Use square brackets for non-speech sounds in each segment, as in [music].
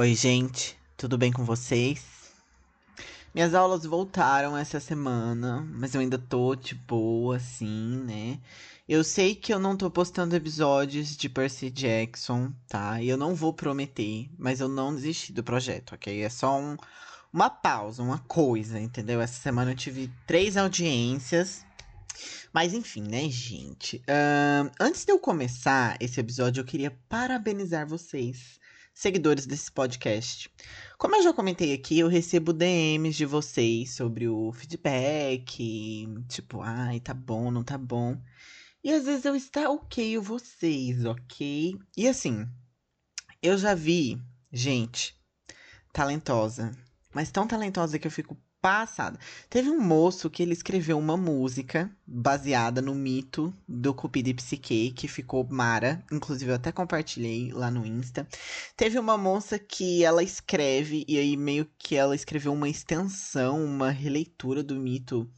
Oi, gente, tudo bem com vocês? Minhas aulas voltaram essa semana, mas eu ainda tô de boa, assim, né? Eu sei que eu não tô postando episódios de Percy Jackson, tá? E eu não vou prometer, mas eu não desisti do projeto, ok? É só um, uma pausa, uma coisa, entendeu? Essa semana eu tive três audiências. Mas enfim, né, gente? Uh, antes de eu começar esse episódio, eu queria parabenizar vocês seguidores desse podcast. Como eu já comentei aqui, eu recebo DMs de vocês sobre o feedback, tipo, ai, tá bom, não tá bom. E às vezes eu stalkeio vocês, ok? E assim, eu já vi gente talentosa, mas tão talentosa que eu fico passada. Teve um moço que ele escreveu uma música baseada no mito do Cupido e Psique, que ficou mara. Inclusive, eu até compartilhei lá no Insta. Teve uma moça que ela escreve, e aí meio que ela escreveu uma extensão, uma releitura do mito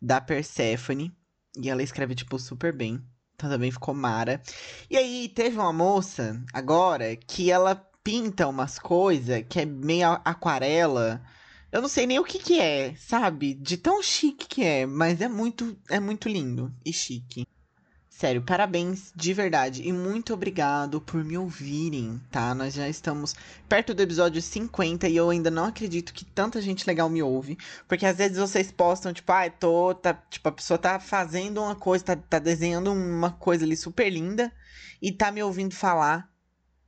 da Persephone. E ela escreve, tipo, super bem. Então também ficou mara. E aí, teve uma moça, agora, que ela pinta umas coisas que é meio aquarela eu não sei nem o que que é, sabe? De tão chique que é, mas é muito, é muito lindo e chique. Sério, parabéns de verdade e muito obrigado por me ouvirem, tá? Nós já estamos perto do episódio 50 e eu ainda não acredito que tanta gente legal me ouve, porque às vezes vocês postam tipo, ah, tô, tá, tipo, a pessoa tá fazendo uma coisa, tá, tá desenhando uma coisa ali super linda e tá me ouvindo falar.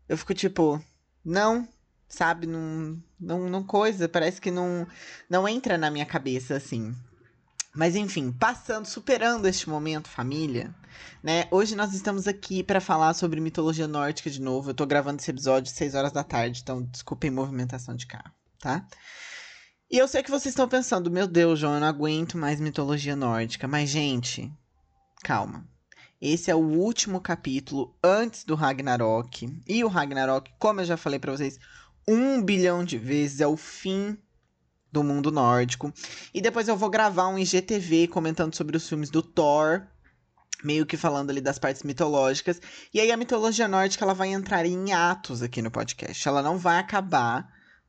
Eu fico tipo, não, sabe? Não, não, não coisa, parece que não, não entra na minha cabeça assim. Mas enfim, passando, superando este momento, família, né? Hoje nós estamos aqui para falar sobre mitologia nórdica de novo. Eu tô gravando esse episódio às 6 horas da tarde, então desculpem movimentação de carro, tá? E eu sei que vocês estão pensando, meu Deus, João, eu não aguento mais mitologia nórdica. Mas, gente, calma. Esse é o último capítulo antes do Ragnarok. E o Ragnarok, como eu já falei para vocês, um bilhão de vezes, é o fim do mundo nórdico. E depois eu vou gravar um IGTV comentando sobre os filmes do Thor, meio que falando ali das partes mitológicas. E aí a mitologia nórdica ela vai entrar em atos aqui no podcast. Ela não vai acabar,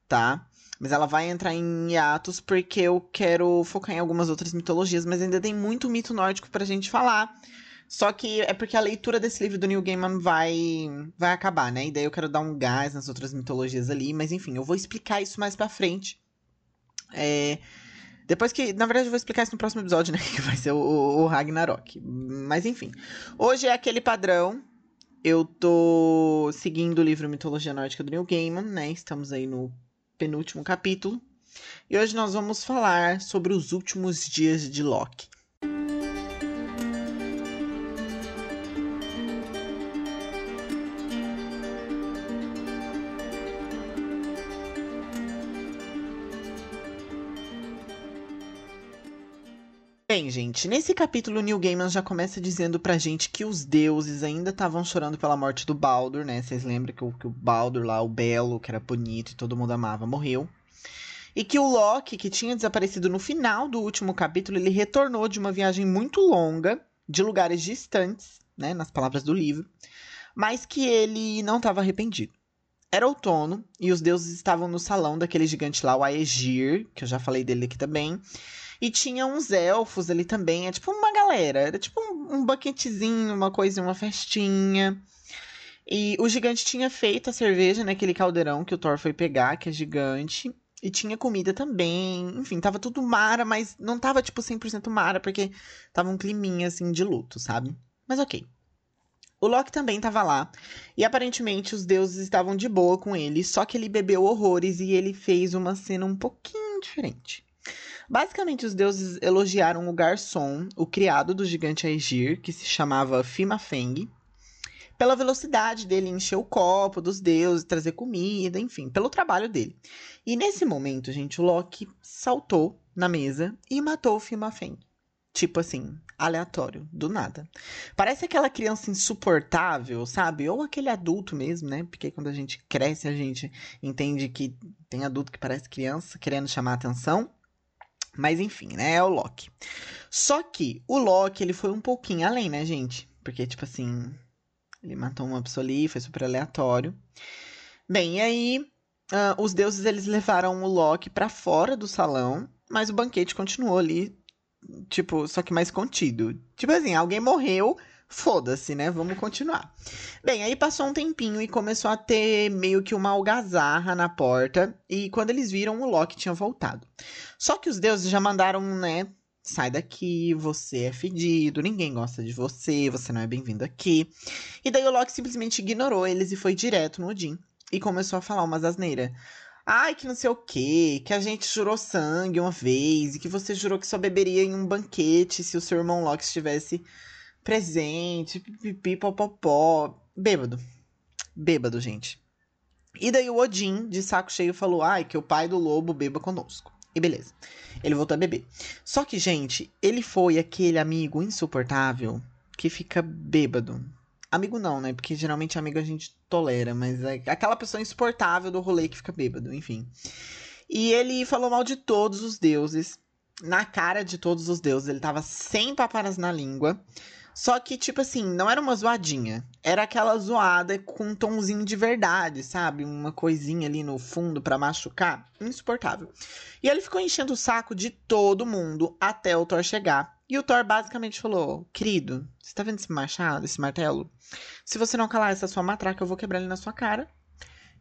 tá? Mas ela vai entrar em atos porque eu quero focar em algumas outras mitologias, mas ainda tem muito mito nórdico pra gente falar. Só que é porque a leitura desse livro do Neil Gaiman vai, vai acabar, né? E daí eu quero dar um gás nas outras mitologias ali. Mas enfim, eu vou explicar isso mais pra frente. É... Depois que. Na verdade, eu vou explicar isso no próximo episódio, [laughs] né? Que vai ser o, o Ragnarok. Mas enfim. Hoje é aquele padrão. Eu tô seguindo o livro Mitologia Nórdica do Neil Gaiman, né? Estamos aí no penúltimo capítulo. E hoje nós vamos falar sobre os últimos dias de Loki. Gente, nesse capítulo Neil Gaiman já começa dizendo pra gente que os deuses ainda estavam chorando pela morte do Baldur, né? Vocês lembram que o, que o Baldur lá, o belo, que era bonito e todo mundo amava, morreu. E que o Loki, que tinha desaparecido no final do último capítulo, ele retornou de uma viagem muito longa, de lugares distantes, né? Nas palavras do livro, mas que ele não estava arrependido. Era outono e os deuses estavam no salão daquele gigante lá, o Aegir, que eu já falei dele aqui também. E tinha uns elfos ali também. É tipo uma galera. Era tipo um, um banquetezinho, uma coisa, uma festinha. E o gigante tinha feito a cerveja naquele caldeirão que o Thor foi pegar, que é gigante. E tinha comida também. Enfim, tava tudo mara, mas não tava tipo 100% mara, porque tava um climinha assim de luto, sabe? Mas ok. O Loki também tava lá. E aparentemente os deuses estavam de boa com ele, só que ele bebeu horrores e ele fez uma cena um pouquinho diferente. Basicamente, os deuses elogiaram o garçom, o criado do gigante Aegir, que se chamava Fimafeng, pela velocidade dele encher o copo dos deuses, trazer comida, enfim, pelo trabalho dele. E nesse momento, gente, o Loki saltou na mesa e matou o Fimafeng. Tipo assim, aleatório, do nada. Parece aquela criança insuportável, sabe? Ou aquele adulto mesmo, né? Porque quando a gente cresce, a gente entende que tem adulto que parece criança querendo chamar atenção. Mas enfim, né? É o Loki. Só que o Loki, ele foi um pouquinho além, né, gente? Porque, tipo assim, ele matou uma pessoa ali, foi super aleatório. Bem, e aí uh, os deuses eles levaram o Loki para fora do salão, mas o banquete continuou ali, tipo, só que mais contido. Tipo assim, alguém morreu, foda-se, né? Vamos continuar. Bem, aí passou um tempinho e começou a ter meio que uma algazarra na porta. E quando eles viram, o Loki tinha voltado. Só que os deuses já mandaram, né? Sai daqui, você é fedido, ninguém gosta de você, você não é bem-vindo aqui. E daí o Loki simplesmente ignorou eles e foi direto no Odin. E começou a falar umas asneiras. Ai, que não sei o quê, que a gente jurou sangue uma vez, e que você jurou que só beberia em um banquete se o seu irmão Loki estivesse presente, pipipi, popopó. Bêbado. Bêbado, gente. E daí o Odin, de saco cheio, falou: ai, que o pai do lobo beba conosco. E beleza. Ele voltou a beber. Só que, gente, ele foi aquele amigo insuportável que fica bêbado. Amigo não, né? Porque geralmente amigo a gente tolera, mas é aquela pessoa insuportável do rolê que fica bêbado, enfim. E ele falou mal de todos os deuses, na cara de todos os deuses. Ele tava sem paparas na língua. Só que, tipo assim, não era uma zoadinha. Era aquela zoada com um tomzinho de verdade, sabe? Uma coisinha ali no fundo para machucar. Insuportável. E ele ficou enchendo o saco de todo mundo até o Thor chegar. E o Thor basicamente falou: Querido, você tá vendo esse machado, esse martelo? Se você não calar essa sua matraca, eu vou quebrar ele na sua cara.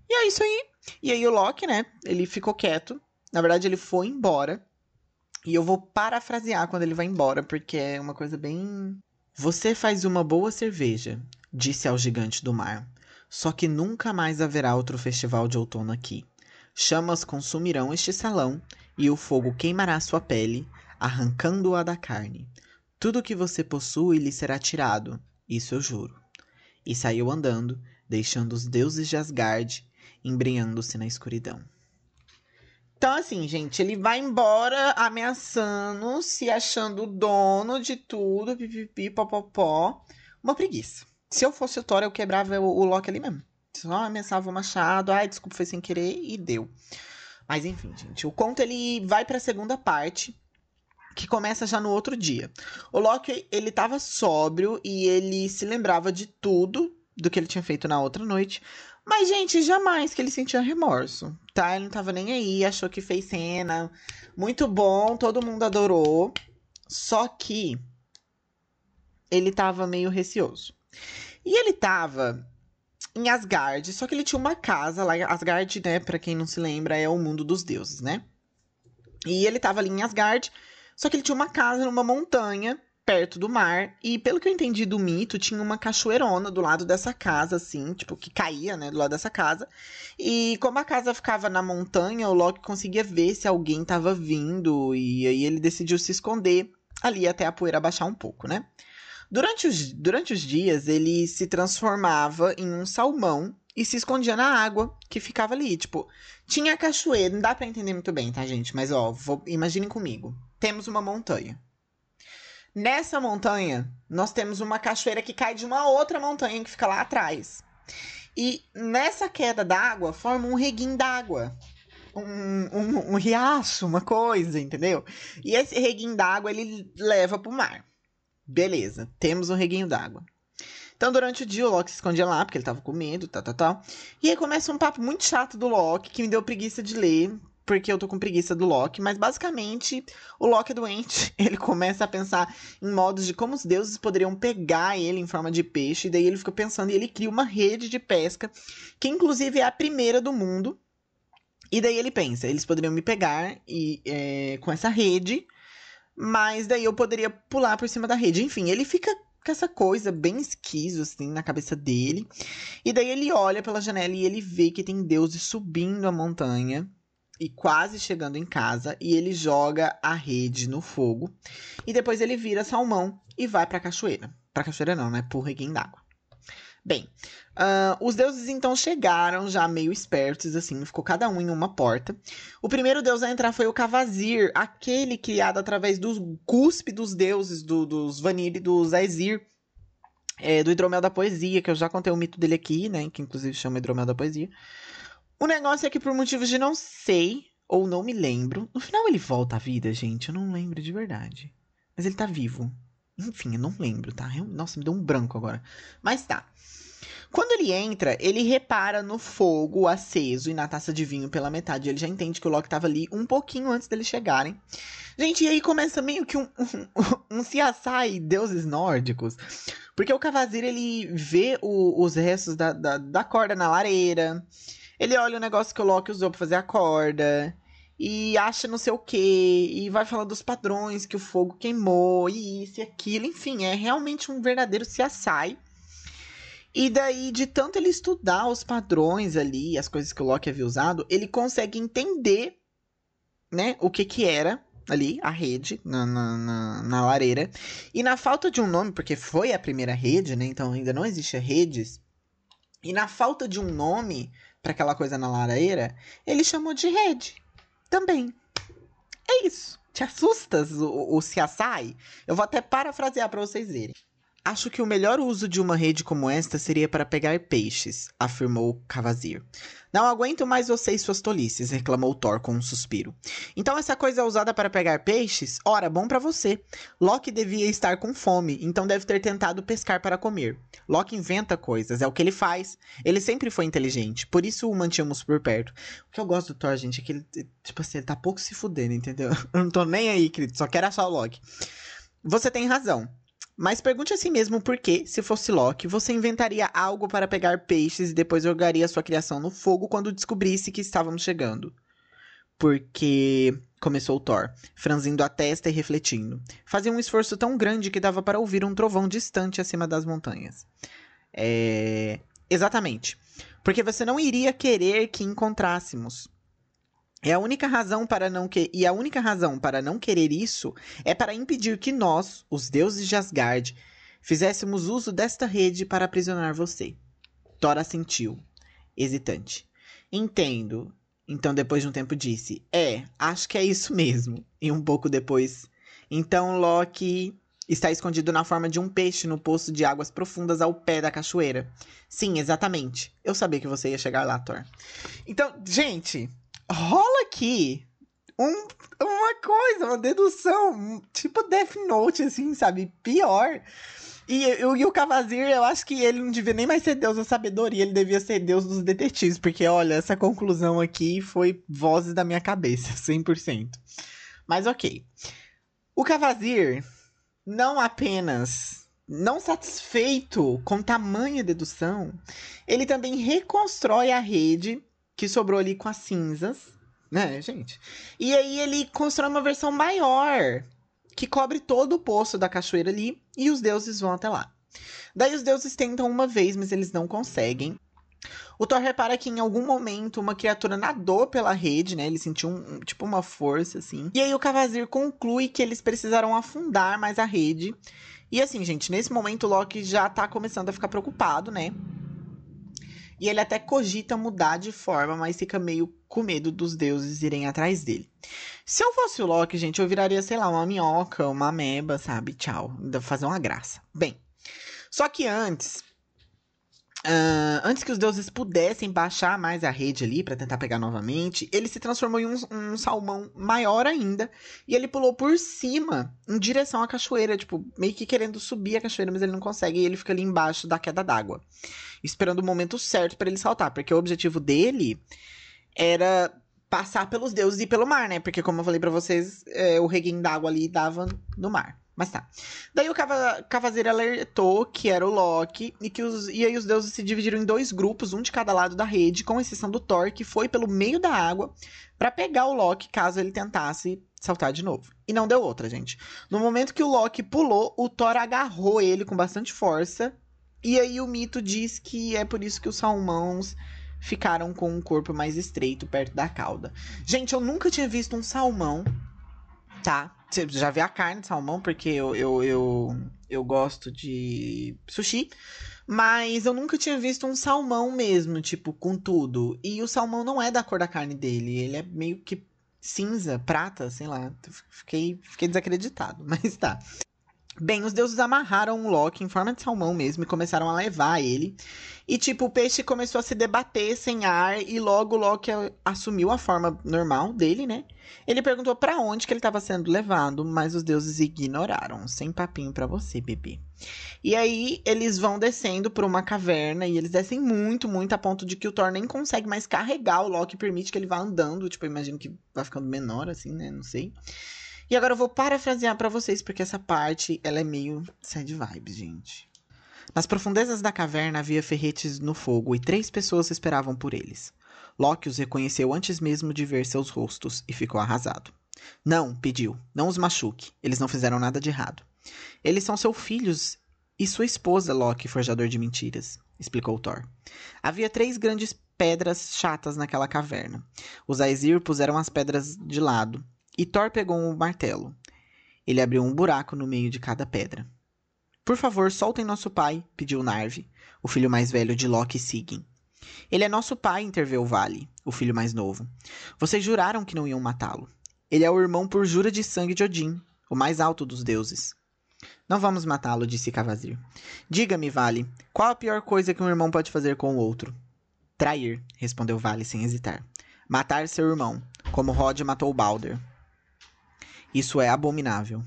E é isso aí. E aí o Loki, né? Ele ficou quieto. Na verdade, ele foi embora. E eu vou parafrasear quando ele vai embora, porque é uma coisa bem você faz uma boa cerveja, disse ao gigante do mar. Só que nunca mais haverá outro festival de outono aqui. Chamas consumirão este salão e o fogo queimará sua pele, arrancando-a da carne. Tudo que você possui lhe será tirado, isso eu juro. E saiu andando, deixando os deuses de Asgard embrenhando-se na escuridão. Então, assim, gente, ele vai embora ameaçando, se achando o dono de tudo, pipipi, popopó. Uma preguiça. Se eu fosse o Thor, eu quebrava o, o Loki ali mesmo. Só ameaçava o machado, ai, desculpa, foi sem querer, e deu. Mas enfim, gente, o conto ele vai para a segunda parte, que começa já no outro dia. O Loki, ele tava sóbrio e ele se lembrava de tudo do que ele tinha feito na outra noite, mas, gente, jamais que ele sentia remorso, tá? Ele não tava nem aí, achou que fez cena. Muito bom, todo mundo adorou. Só que ele tava meio receoso. E ele tava em Asgard, só que ele tinha uma casa lá. Asgard, né, pra quem não se lembra, é o mundo dos deuses, né? E ele tava ali em Asgard, só que ele tinha uma casa numa montanha perto do mar. E pelo que eu entendi do mito, tinha uma cachoeirona do lado dessa casa, assim, tipo, que caía, né, do lado dessa casa. E como a casa ficava na montanha, o Loki conseguia ver se alguém tava vindo. E aí ele decidiu se esconder ali até a poeira baixar um pouco, né? Durante os, durante os dias, ele se transformava em um salmão e se escondia na água que ficava ali. Tipo, tinha cachoeira, não dá para entender muito bem, tá, gente? Mas, ó, imaginem comigo. Temos uma montanha. Nessa montanha, nós temos uma cachoeira que cai de uma outra montanha que fica lá atrás. E nessa queda d'água, forma um reguinho d'água. Um, um, um, riacho, uma coisa, entendeu? E esse reguinho d'água, ele leva pro mar. Beleza, temos um reguinho d'água. Então, durante o dia, o Loki se escondia lá, porque ele tava com medo, tal, tal, tal. E aí começa um papo muito chato do Loki, que me deu preguiça de ler, porque eu tô com preguiça do Loki, mas basicamente o Loki é doente. [laughs] Ele começa a pensar em modos de como os deuses poderiam pegar ele em forma de peixe, e daí ele fica pensando e ele cria uma rede de pesca, que inclusive é a primeira do mundo. E daí ele pensa, eles poderiam me pegar e é, com essa rede, mas daí eu poderia pular por cima da rede. Enfim, ele fica com essa coisa bem esquiso, assim, na cabeça dele. E daí ele olha pela janela e ele vê que tem deuses subindo a montanha e quase chegando em casa, e ele joga a rede no fogo. E depois ele vira salmão e vai pra cachoeira. Pra cachoeira não, né? Pro reguinho d'água. Bem, uh, os deuses então chegaram já meio espertos, assim, ficou cada um em uma porta. O primeiro deus a entrar foi o Cavazir, aquele criado através do cuspe dos deuses, do, dos Vanir e dos Aesir, é, do Hidromel da Poesia, que eu já contei o mito dele aqui, né, que inclusive chama Hidromel da Poesia. O negócio é que por motivos de não sei ou não me lembro, no final ele volta à vida, gente. Eu não lembro de verdade. Mas ele tá vivo. Enfim, eu não lembro, tá? Eu, nossa, me deu um branco agora. Mas tá. Quando ele entra, ele repara no fogo aceso e na taça de vinho pela metade. Ele já entende que o Loki estava ali um pouquinho antes deles chegarem. Gente, e aí começa meio que um, [laughs] um, um CSI deuses nórdicos. Porque o Cavazir, ele vê o, os restos da, da, da corda na lareira. Ele olha o negócio que o Loki usou pra fazer a corda e acha não sei o que, e vai falando dos padrões que o fogo queimou, e isso e aquilo, enfim, é realmente um verdadeiro CSI. E daí, de tanto ele estudar os padrões ali, as coisas que o Loki havia usado, ele consegue entender, né, o que que era ali, a rede, na, na, na, na lareira. E na falta de um nome, porque foi a primeira rede, né, então ainda não existe redes. E na falta de um nome para aquela coisa na lareira, ele chamou de rede também. É isso. Te assustas o, o CSI? Eu vou até parafrasear para vocês verem. Acho que o melhor uso de uma rede como esta seria para pegar peixes, afirmou Cavazir. Não aguento mais você e suas tolices, reclamou Thor com um suspiro. Então essa coisa é usada para pegar peixes? Ora, bom para você. Loki devia estar com fome, então deve ter tentado pescar para comer. Loki inventa coisas, é o que ele faz. Ele sempre foi inteligente, por isso o mantínhamos por perto. O que eu gosto do Thor, gente, é que ele, tipo assim, ele tá pouco se fudendo, entendeu? [laughs] Eu não tô nem aí, querido, só quero achar o Loki. Você tem razão. Mas pergunte a si mesmo por que, se fosse Loki, você inventaria algo para pegar peixes e depois jogaria sua criação no fogo quando descobrisse que estávamos chegando. Porque. Começou Thor, franzindo a testa e refletindo. Fazia um esforço tão grande que dava para ouvir um trovão distante acima das montanhas. É. Exatamente. Porque você não iria querer que encontrássemos. É a única razão para não que... E a única razão para não querer isso é para impedir que nós, os deuses de Asgard, fizéssemos uso desta rede para aprisionar você. Thor assentiu, hesitante. Entendo. Então, depois de um tempo, disse: É, acho que é isso mesmo. E um pouco depois. Então, Loki está escondido na forma de um peixe no poço de águas profundas ao pé da cachoeira. Sim, exatamente. Eu sabia que você ia chegar lá, Thor. Então, gente, rola aqui um, uma coisa, uma dedução, tipo Death Note, assim, sabe? Pior. E, e, o Cavazir, eu acho que ele não devia nem mais ser deus da sabedoria, ele devia ser deus dos detetives, porque olha, essa conclusão aqui foi vozes da minha cabeça, [laughs] 100%. Mas ok. O Cavazir não apenas não satisfeito com tamanha dedução, ele também reconstrói a rede que sobrou ali com as cinzas, né, gente? E aí ele constrói uma versão maior que cobre todo o poço da cachoeira ali e os deuses vão até lá. Daí os deuses tentam uma vez, mas eles não conseguem. O Thor repara que em algum momento uma criatura nadou pela rede, né? Ele sentiu um, tipo uma força assim. E aí o Cavazir conclui que eles precisaram afundar mais a rede. E assim, gente, nesse momento o Loki já tá começando a ficar preocupado, né? E ele até cogita mudar de forma, mas fica meio com medo dos deuses irem atrás dele. Se eu fosse o Loki, gente, eu viraria, sei lá, uma minhoca, uma ameba, sabe? Tchau. Fazer uma graça. Bem, só que antes, Uh, antes que os deuses pudessem baixar mais a rede ali para tentar pegar novamente, ele se transformou em um, um, salmão maior ainda e ele pulou por cima em direção à cachoeira, tipo, meio que querendo subir a cachoeira, mas ele não consegue e ele fica ali embaixo da queda d'água, esperando o momento certo para ele saltar, porque o objetivo dele era passar pelos deuses e pelo mar, né? Porque, como eu falei para vocês, é, o reguinho d'água ali dava no mar. Mas tá. Daí o Cava Cavazeiro alertou que era o Loki e que os, e aí os deuses se dividiram em dois grupos, um de cada lado da rede, com exceção do Thor, que foi pelo meio da água para pegar o Loki caso ele tentasse saltar de novo. E não deu outra, gente. No momento que o Loki pulou, o Thor agarrou ele com bastante força. E aí o mito diz que é por isso que os salmões ficaram com um corpo mais estreito perto da cauda. Gente, eu nunca tinha visto um salmão, tá? Já vê a carne de salmão, porque eu, eu, eu, eu gosto de sushi. Mas eu nunca tinha visto um salmão mesmo, tipo, com tudo. E o salmão não é da cor da carne dele. Ele é meio que cinza, prata, sei lá. Fiquei, fiquei desacreditado, [laughs] mas tá. Bem, os deuses amarraram o Loki em forma de salmão mesmo e começaram a levar ele. E, tipo, o peixe começou a se debater sem ar e logo o Loki assumiu a forma normal dele, né? Ele perguntou para onde que ele estava sendo levado, mas os deuses ignoraram. Sem papinho para você, bebê. E aí eles vão descendo por uma caverna e eles descem muito, muito a ponto de que o Thor nem consegue mais carregar o Loki, permite que ele vá andando. Tipo, imagino que vai ficando menor assim, né? Não sei. E agora eu vou parafrasear para vocês, porque essa parte, ela é meio sad vibes, gente. Nas profundezas da caverna havia ferretes no fogo e três pessoas esperavam por eles. Loki os reconheceu antes mesmo de ver seus rostos e ficou arrasado. Não, pediu, não os machuque. Eles não fizeram nada de errado. Eles são seus filhos e sua esposa, Loki, forjador de mentiras, explicou Thor. Havia três grandes pedras chatas naquela caverna. Os Aesir puseram as pedras de lado e Thor pegou um martelo. Ele abriu um buraco no meio de cada pedra. Por favor, soltem nosso pai, pediu Narvi, o filho mais velho de Loki e Sigyn. Ele é nosso pai, interveio Vale, o filho mais novo. Vocês juraram que não iam matá-lo. Ele é o irmão por jura de sangue de Odin, o mais alto dos deuses. Não vamos matá-lo, disse Cavazir. Diga-me, Vale, qual a pior coisa que um irmão pode fazer com o outro? Trair, respondeu Vale sem hesitar. Matar seu irmão, como Rod matou Balder. Isso é abominável.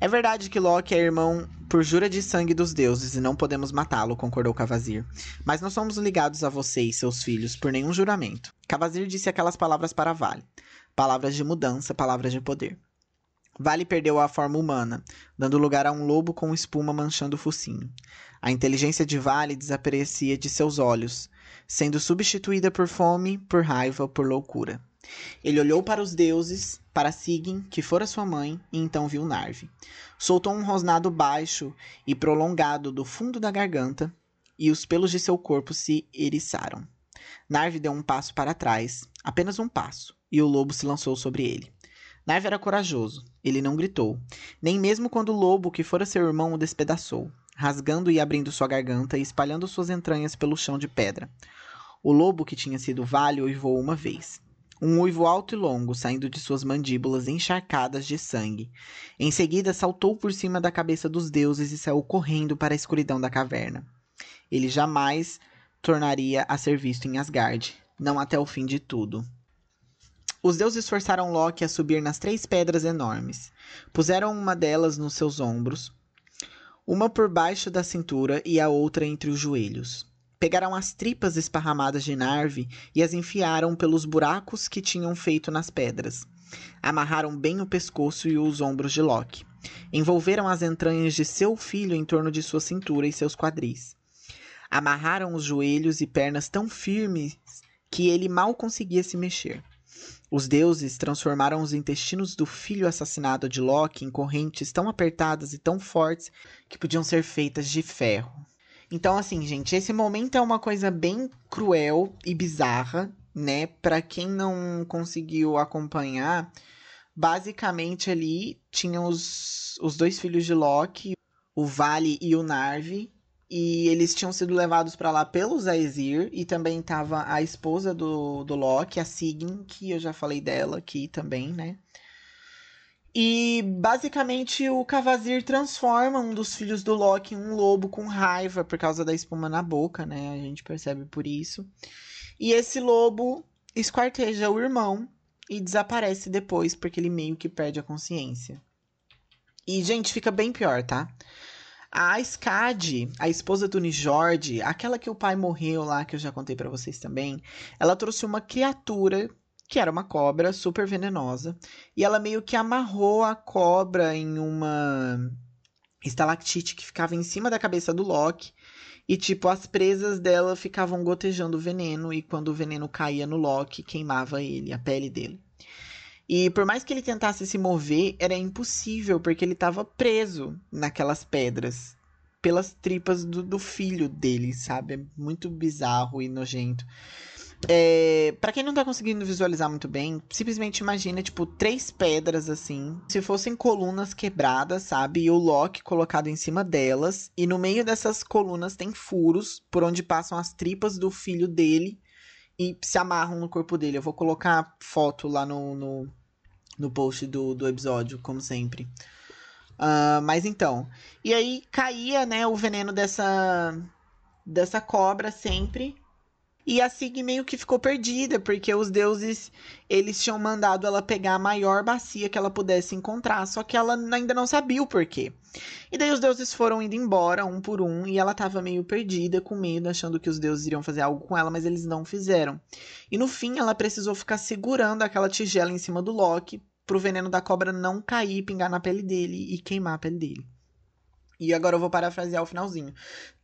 É verdade que Loki é irmão por jura de sangue dos deuses e não podemos matá-lo, concordou Cavazir. Mas não somos ligados a você e seus filhos por nenhum juramento. Cavazir disse aquelas palavras para Vale. Palavras de mudança, palavras de poder. Vale perdeu a forma humana, dando lugar a um lobo com espuma manchando o focinho. A inteligência de Vale desaparecia de seus olhos, sendo substituída por fome, por raiva, por loucura. Ele olhou para os deuses, para Sigyn, que fora sua mãe, e então viu Narvi. Soltou um rosnado baixo e prolongado do fundo da garganta, e os pelos de seu corpo se eriçaram. Narvi deu um passo para trás, apenas um passo, e o lobo se lançou sobre ele. Narvi era corajoso. Ele não gritou, nem mesmo quando o lobo, que fora seu irmão, o despedaçou, rasgando e abrindo sua garganta e espalhando suas entranhas pelo chão de pedra. O lobo, que tinha sido Vale, uivou uma vez. Um uivo alto e longo saindo de suas mandíbulas encharcadas de sangue. Em seguida, saltou por cima da cabeça dos deuses e saiu correndo para a escuridão da caverna. Ele jamais tornaria a ser visto em Asgard, não até o fim de tudo. Os deuses forçaram Loki a subir nas três pedras enormes. Puseram uma delas nos seus ombros, uma por baixo da cintura e a outra entre os joelhos. Pegaram as tripas esparramadas de Narvi e as enfiaram pelos buracos que tinham feito nas pedras. Amarraram bem o pescoço e os ombros de Loki. Envolveram as entranhas de seu filho em torno de sua cintura e seus quadris. Amarraram os joelhos e pernas tão firmes que ele mal conseguia se mexer. Os deuses transformaram os intestinos do filho assassinado de Loki em correntes tão apertadas e tão fortes que podiam ser feitas de ferro. Então, assim, gente, esse momento é uma coisa bem cruel e bizarra, né? Para quem não conseguiu acompanhar, basicamente ali tinha os, os dois filhos de Loki, o Vale e o Narvi, e eles tinham sido levados para lá pelos Aesir, e também tava a esposa do, do Loki, a Sigyn, que eu já falei dela aqui também, né? E basicamente o Cavazir transforma um dos filhos do Loki em um lobo com raiva por causa da espuma na boca, né? A gente percebe por isso. E esse lobo esquarteja o irmão e desaparece depois porque ele meio que perde a consciência. E, gente, fica bem pior, tá? A Skadi, a esposa do Nijord, aquela que o pai morreu lá, que eu já contei para vocês também, ela trouxe uma criatura que era uma cobra super venenosa, e ela meio que amarrou a cobra em uma estalactite que ficava em cima da cabeça do Loki. E, tipo, as presas dela ficavam gotejando veneno, e quando o veneno caía no Loki, queimava ele, a pele dele. E por mais que ele tentasse se mover, era impossível, porque ele estava preso naquelas pedras, pelas tripas do, do filho dele, sabe? É muito bizarro e nojento. É, para quem não tá conseguindo visualizar muito bem, simplesmente imagina, tipo, três pedras assim. Se fossem colunas quebradas, sabe? E o Loki colocado em cima delas. E no meio dessas colunas tem furos por onde passam as tripas do filho dele e se amarram no corpo dele. Eu vou colocar foto lá no, no, no post do, do episódio, como sempre. Uh, mas então. E aí caía, né, o veneno dessa, dessa cobra sempre. E a Sig meio que ficou perdida, porque os deuses, eles tinham mandado ela pegar a maior bacia que ela pudesse encontrar, só que ela ainda não sabia o porquê. E daí os deuses foram indo embora, um por um, e ela tava meio perdida, com medo, achando que os deuses iriam fazer algo com ela, mas eles não fizeram. E no fim, ela precisou ficar segurando aquela tigela em cima do Loki, pro veneno da cobra não cair, pingar na pele dele e queimar a pele dele. E agora eu vou parafrasear o finalzinho.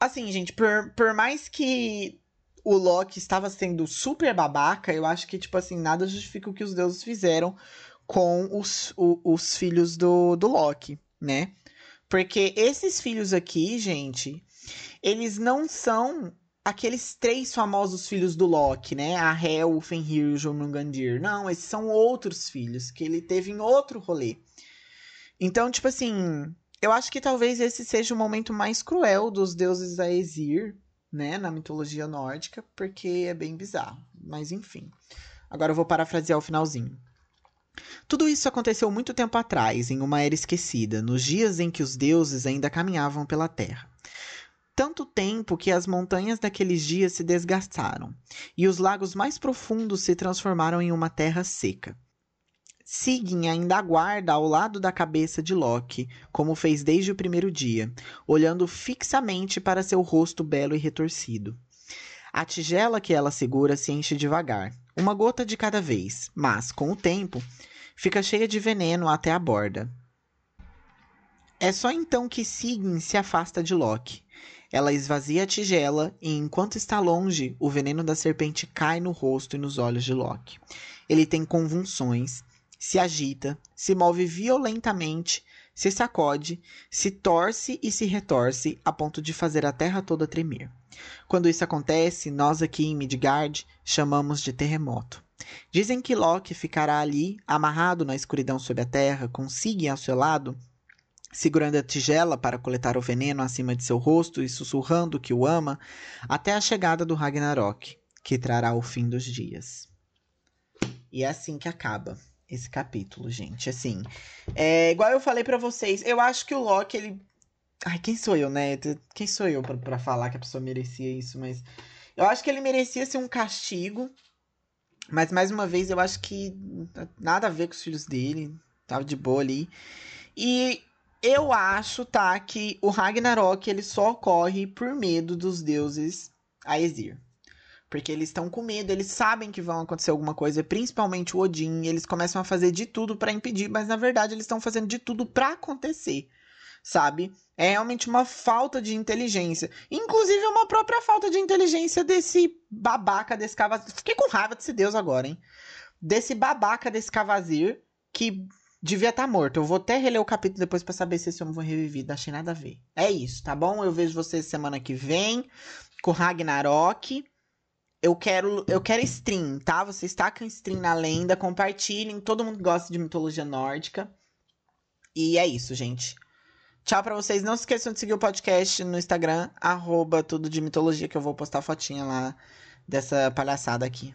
Assim, gente, por, por mais que o Loki estava sendo super babaca, eu acho que, tipo assim, nada justifica o que os deuses fizeram com os, o, os filhos do, do Loki, né? Porque esses filhos aqui, gente, eles não são aqueles três famosos filhos do Loki, né? A Hel, o Fenrir e o Jormungandr. Não, esses são outros filhos que ele teve em outro rolê. Então, tipo assim, eu acho que talvez esse seja o momento mais cruel dos deuses da Aesir, né, na mitologia nórdica, porque é bem bizarro. Mas enfim. Agora eu vou parafrasear o finalzinho. Tudo isso aconteceu muito tempo atrás, em uma era esquecida, nos dias em que os deuses ainda caminhavam pela terra. Tanto tempo que as montanhas daqueles dias se desgastaram, e os lagos mais profundos se transformaram em uma terra seca. Sigyn ainda aguarda ao lado da cabeça de Loki, como fez desde o primeiro dia, olhando fixamente para seu rosto belo e retorcido. A tigela que ela segura se enche devagar, uma gota de cada vez, mas, com o tempo, fica cheia de veneno até a borda. É só então que Sigyn se afasta de Loki. Ela esvazia a tigela e, enquanto está longe, o veneno da serpente cai no rosto e nos olhos de Loki. Ele tem convulsões se agita, se move violentamente, se sacode, se torce e se retorce a ponto de fazer a terra toda tremer. Quando isso acontece, nós aqui em Midgard chamamos de terremoto. Dizem que Loki ficará ali, amarrado na escuridão sob a terra, com Sigyn ao seu lado, segurando a tigela para coletar o veneno acima de seu rosto e sussurrando que o ama, até a chegada do Ragnarok, que trará o fim dos dias. E é assim que acaba esse capítulo, gente. Assim, é, igual eu falei para vocês, eu acho que o Loki, ele. Ai, quem sou eu, né? Quem sou eu para falar que a pessoa merecia isso? Mas eu acho que ele merecia ser um castigo. Mas mais uma vez, eu acho que nada a ver com os filhos dele. Tava de boa ali. E eu acho, tá, que o Ragnarok ele só ocorre por medo dos deuses Aesir. Porque eles estão com medo, eles sabem que vão acontecer alguma coisa, principalmente o Odin, eles começam a fazer de tudo para impedir, mas na verdade eles estão fazendo de tudo para acontecer, sabe? É realmente uma falta de inteligência. Inclusive, é uma própria falta de inteligência desse babaca desse Cavazir. Fiquei com raiva desse deus agora, hein? Desse babaca desse Cavazir que devia estar tá morto. Eu vou até reler o capítulo depois para saber se esse homem foi revivido. Achei nada a ver. É isso, tá bom? Eu vejo vocês semana que vem com Ragnarok. Eu quero, eu quero stream, tá? Vocês tacam stream na lenda, compartilhem. Todo mundo gosta de mitologia nórdica. E é isso, gente. Tchau pra vocês. Não se esqueçam de seguir o podcast no Instagram, arroba tudo de mitologia, que eu vou postar fotinha lá dessa palhaçada aqui.